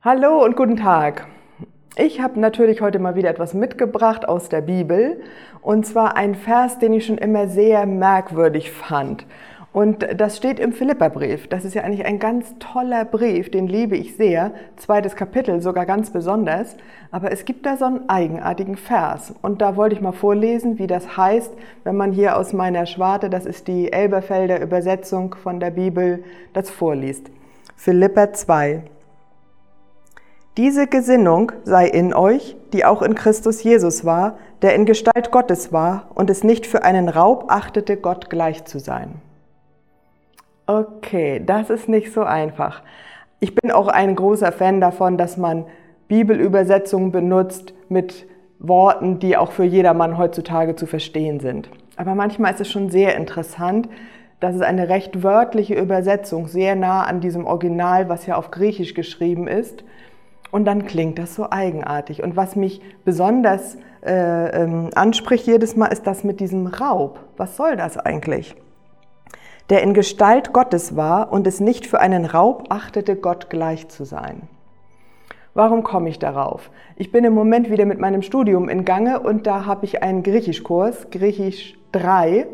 Hallo und guten Tag. Ich habe natürlich heute mal wieder etwas mitgebracht aus der Bibel und zwar ein Vers, den ich schon immer sehr merkwürdig fand. Und das steht im Philipperbrief. Das ist ja eigentlich ein ganz toller Brief, den liebe ich sehr. Zweites Kapitel sogar ganz besonders. Aber es gibt da so einen eigenartigen Vers. Und da wollte ich mal vorlesen, wie das heißt, wenn man hier aus meiner Schwarte, das ist die Elberfelder Übersetzung von der Bibel, das vorliest. Philipper 2. Diese Gesinnung sei in euch, die auch in Christus Jesus war, der in Gestalt Gottes war und es nicht für einen Raub achtete, Gott gleich zu sein. Okay, das ist nicht so einfach. Ich bin auch ein großer Fan davon, dass man Bibelübersetzungen benutzt mit Worten, die auch für jedermann heutzutage zu verstehen sind. Aber manchmal ist es schon sehr interessant, dass es eine recht wörtliche Übersetzung sehr nah an diesem Original, was ja auf Griechisch geschrieben ist, und dann klingt das so eigenartig. Und was mich besonders äh, ähm, anspricht jedes Mal, ist das mit diesem Raub. Was soll das eigentlich? Der in Gestalt Gottes war und es nicht für einen Raub achtete, Gott gleich zu sein. Warum komme ich darauf? Ich bin im Moment wieder mit meinem Studium in Gange und da habe ich einen Griechischkurs, Griechisch 3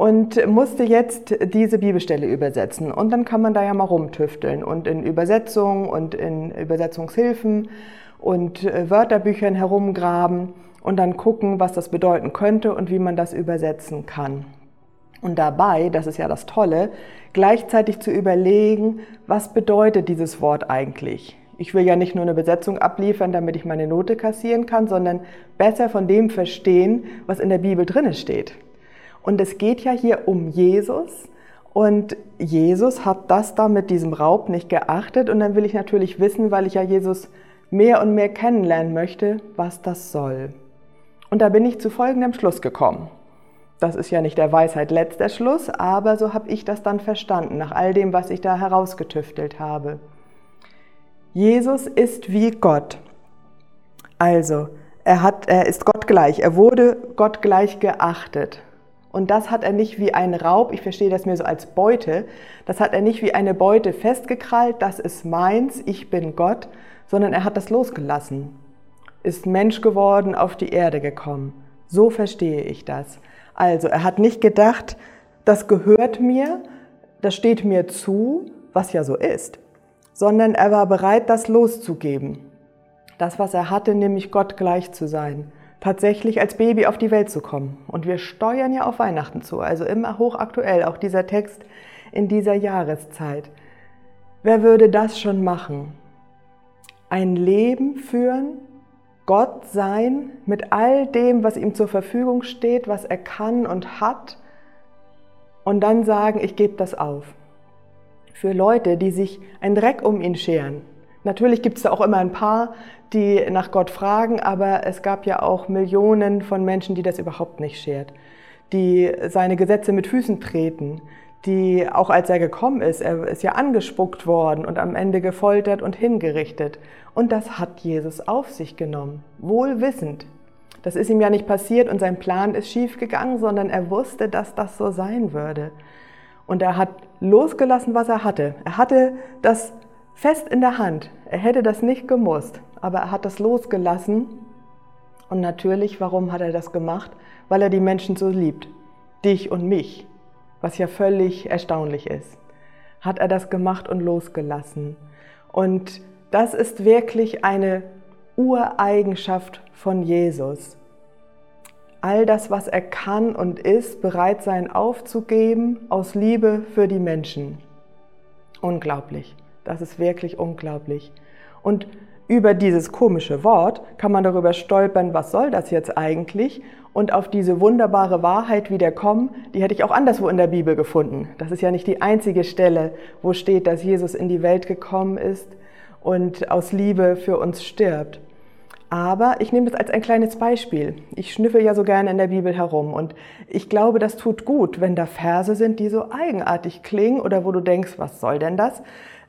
und musste jetzt diese Bibelstelle übersetzen. Und dann kann man da ja mal rumtüfteln und in Übersetzungen und in Übersetzungshilfen und äh, Wörterbüchern herumgraben und dann gucken, was das bedeuten könnte und wie man das übersetzen kann. Und dabei, das ist ja das Tolle, gleichzeitig zu überlegen, was bedeutet dieses Wort eigentlich? Ich will ja nicht nur eine Besetzung abliefern, damit ich meine Note kassieren kann, sondern besser von dem verstehen, was in der Bibel drinne steht. Und es geht ja hier um Jesus. Und Jesus hat das da mit diesem Raub nicht geachtet. Und dann will ich natürlich wissen, weil ich ja Jesus mehr und mehr kennenlernen möchte, was das soll. Und da bin ich zu folgendem Schluss gekommen. Das ist ja nicht der Weisheit letzter Schluss, aber so habe ich das dann verstanden, nach all dem, was ich da herausgetüftelt habe. Jesus ist wie Gott. Also, er, hat, er ist Gott gleich, er wurde Gott gleich geachtet. Und das hat er nicht wie ein Raub, ich verstehe das mir so als Beute, das hat er nicht wie eine Beute festgekrallt, das ist meins, ich bin Gott, sondern er hat das losgelassen, ist Mensch geworden, auf die Erde gekommen. So verstehe ich das. Also er hat nicht gedacht, das gehört mir, das steht mir zu, was ja so ist, sondern er war bereit, das loszugeben. Das, was er hatte, nämlich Gott gleich zu sein tatsächlich als Baby auf die Welt zu kommen. Und wir steuern ja auf Weihnachten zu, also immer hochaktuell, auch dieser Text in dieser Jahreszeit. Wer würde das schon machen? Ein Leben führen, Gott sein, mit all dem, was ihm zur Verfügung steht, was er kann und hat, und dann sagen, ich gebe das auf. Für Leute, die sich ein Dreck um ihn scheren, Natürlich gibt es da auch immer ein paar, die nach Gott fragen, aber es gab ja auch Millionen von Menschen, die das überhaupt nicht schert, die seine Gesetze mit Füßen treten, die auch als er gekommen ist, er ist ja angespuckt worden und am Ende gefoltert und hingerichtet. Und das hat Jesus auf sich genommen, wohl wissend. Das ist ihm ja nicht passiert und sein Plan ist schief gegangen, sondern er wusste, dass das so sein würde. Und er hat losgelassen, was er hatte. Er hatte das fest in der Hand. Er hätte das nicht gemusst, aber er hat das losgelassen. Und natürlich, warum hat er das gemacht? Weil er die Menschen so liebt. Dich und mich. Was ja völlig erstaunlich ist. Hat er das gemacht und losgelassen. Und das ist wirklich eine Ureigenschaft von Jesus. All das, was er kann und ist, bereit sein aufzugeben aus Liebe für die Menschen. Unglaublich. Das ist wirklich unglaublich. Und über dieses komische Wort kann man darüber stolpern, was soll das jetzt eigentlich? Und auf diese wunderbare Wahrheit wieder kommen, die hätte ich auch anderswo in der Bibel gefunden. Das ist ja nicht die einzige Stelle, wo steht, dass Jesus in die Welt gekommen ist und aus Liebe für uns stirbt. Aber ich nehme das als ein kleines Beispiel. Ich schnüffel ja so gerne in der Bibel herum und ich glaube, das tut gut, wenn da Verse sind, die so eigenartig klingen oder wo du denkst, was soll denn das?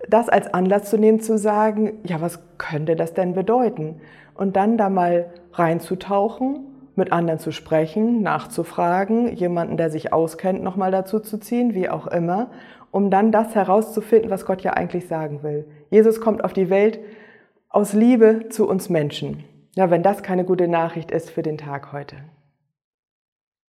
Das als Anlass zu nehmen, zu sagen, ja, was könnte das denn bedeuten? Und dann da mal reinzutauchen, mit anderen zu sprechen, nachzufragen, jemanden, der sich auskennt, nochmal dazu zu ziehen, wie auch immer, um dann das herauszufinden, was Gott ja eigentlich sagen will. Jesus kommt auf die Welt, aus Liebe zu uns Menschen. Ja, wenn das keine gute Nachricht ist für den Tag heute.